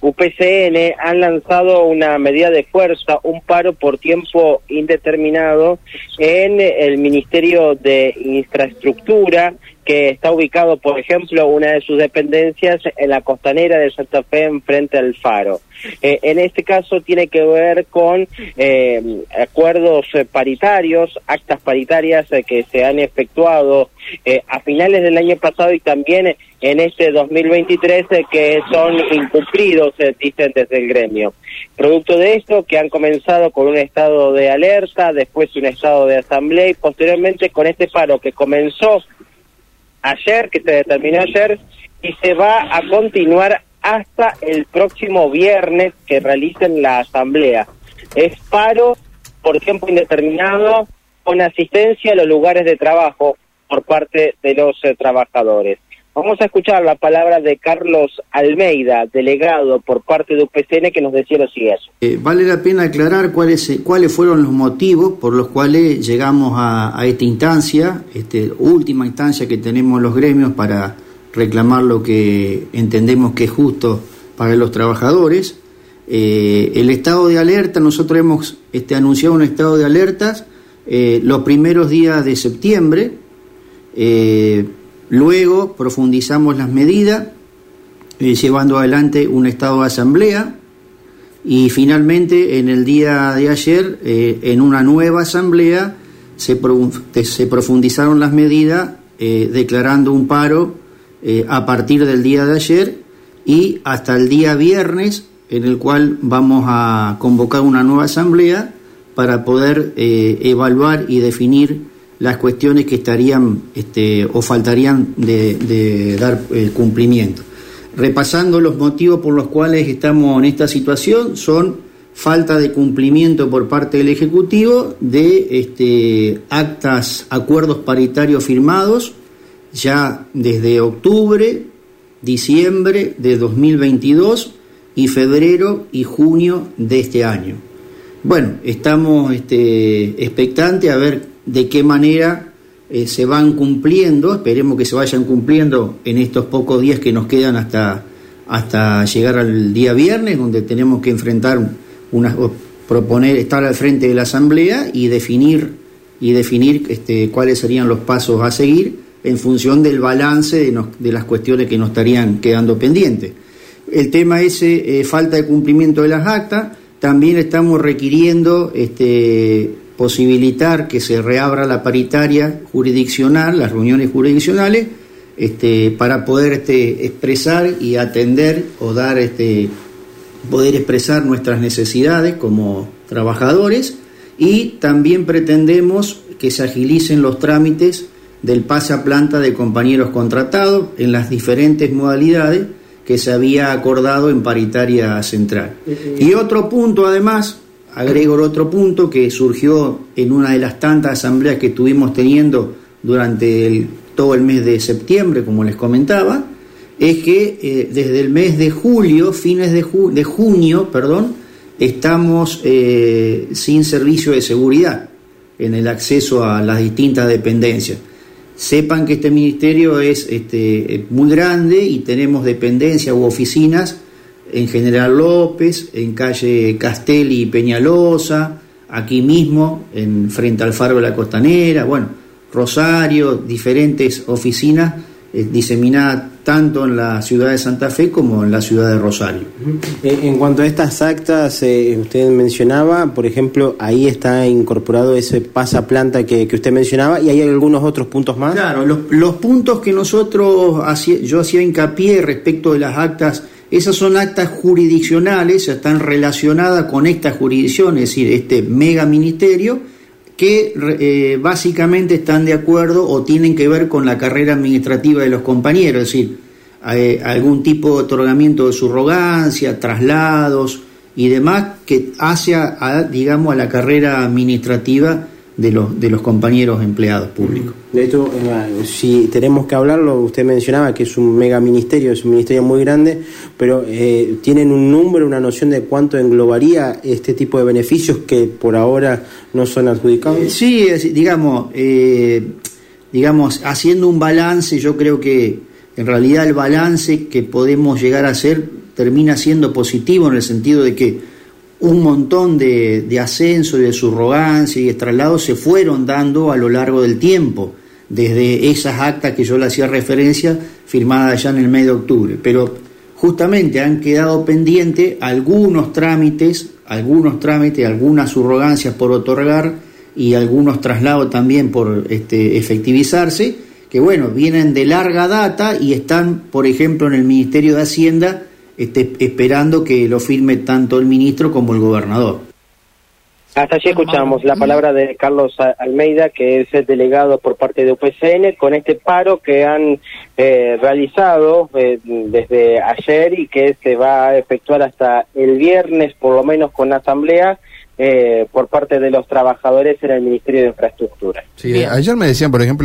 UPCN han lanzado una medida de fuerza, un paro por tiempo indeterminado en el Ministerio de Infraestructura, que está ubicado, por ejemplo, una de sus dependencias en la costanera de Santa Fe, en frente al faro. Eh, en este caso tiene que ver con eh, acuerdos eh, paritarios, actas paritarias que se han efectuado a finales del año pasado y también en este 2023 que son incumplidos, dicen desde el gremio. Producto de esto, que han comenzado con un estado de alerta, después un estado de asamblea y posteriormente con este paro que comenzó ayer, que se determinó ayer, y se va a continuar hasta el próximo viernes que realicen la asamblea. Es paro por tiempo indeterminado con asistencia a los lugares de trabajo por parte de los eh, trabajadores. Vamos a escuchar la palabra de Carlos Almeida, delegado por parte de UPCN, que nos decía lo siguiente. Eh, vale la pena aclarar cuáles, cuáles fueron los motivos por los cuales llegamos a, esta instancia, esta última instancia que tenemos los gremios para reclamar lo que entendemos que es justo para los trabajadores. Eh, el estado de alerta, nosotros hemos este, anunciado un estado de alertas eh, los primeros días de septiembre. Luego profundizamos las medidas, eh, llevando adelante un estado de asamblea y finalmente en el día de ayer, eh, en una nueva asamblea, se, se profundizaron las medidas eh, declarando un paro a partir del día de ayer y hasta el día viernes, en el cual vamos a convocar una nueva asamblea para poder evaluar y definir las cuestiones que estarían este, o faltarían de, dar el cumplimiento. Repasando los motivos por los cuales estamos en esta situación, son falta de cumplimiento por parte del Ejecutivo de este, actas, acuerdos paritarios firmados ya desde octubre, diciembre de 2022 y febrero y junio de este año. Bueno, estamos este, expectantes a ver de qué manera eh, se van cumpliendo, esperemos que se vayan cumpliendo en estos pocos días que nos quedan hasta, hasta llegar al día viernes, donde tenemos que enfrentar proponer, estar al frente de la Asamblea y definir, y definir este, cuáles serían los pasos a seguir en función del balance de, de las cuestiones que nos estarían quedando pendientes. El tema ese, eh, falta de cumplimiento de las actas, también estamos requiriendo este, posibilitar que se reabra la paritaria jurisdiccional, las reuniones jurisdiccionales, este, para poder este, expresar y atender o dar, este, poder expresar nuestras necesidades como trabajadores y también pretendemos que se agilicen los trámites del pase a planta de compañeros contratados en las diferentes modalidades que se había acordado en paritaria central. Y otro punto además agrego otro punto que surgió en una de las tantas asambleas que estuvimos teniendo durante todo el mes de septiembre, como les comentaba, es que eh, desde el mes de julio, fines de, de junio, perdón, estamos eh, sin servicio de seguridad en el acceso a las distintas dependencias. Sepan que este ministerio es este, muy grande y tenemos dependencias u oficinas en General López, en calle Castelli y Peñalosa, aquí mismo, en frente al Faro de la Costanera, bueno, Rosario, diferentes oficinas eh, diseminadas tanto en la ciudad de Santa Fe como en la ciudad de Rosario. Eh, en cuanto a estas actas, eh, usted mencionaba, por ejemplo, ahí está incorporado ese pasaplanta que, que usted mencionaba y hay algunos otros puntos más. Claro, los, los puntos que nosotros, yo hacía hincapié respecto de las actas esas son actas jurisdiccionales, están relacionadas con esta jurisdicción, es decir, este mega ministerio, que eh, básicamente están de acuerdo o tienen que ver con la carrera administrativa de los compañeros, es decir, algún tipo de otorgamiento de subrogancia, traslados y demás que hace digamos, a la carrera administrativa de los, de los compañeros empleados públicos. De hecho, eh, si tenemos que hablarlo, usted mencionaba que es un mega ministerio, es un ministerio muy grande, pero eh, ¿tienen un número, una noción de cuánto englobaría este tipo de beneficios que por ahora no son adjudicados? Eh, sí, digamos, digamos, haciendo un balance, yo creo que en realidad el balance que podemos llegar a hacer termina siendo positivo en el sentido de que un montón de, ascenso y de subrogancia y de traslados se fueron dando a lo largo del tiempo, desde esas actas que yo le hacía referencia, firmadas ya en el mes de octubre. Pero justamente han quedado pendientes algunos trámites, algunos trámites, algunas subrogancias por otorgar y algunos traslados también por este, efectivizarse, que bueno, vienen de larga data y están, por ejemplo, en el Ministerio de Hacienda este, esperando que lo firme tanto el ministro como el gobernador. Hasta allí escuchamos la palabra de Carlos Almeida, que es el delegado por parte de UPCN, con este paro que han eh, realizado eh, desde ayer y que se va a efectuar hasta el viernes, por lo menos con la asamblea, eh, por parte de los trabajadores en el Ministerio de Infraestructura. Sí, ayer me decían, por ejemplo,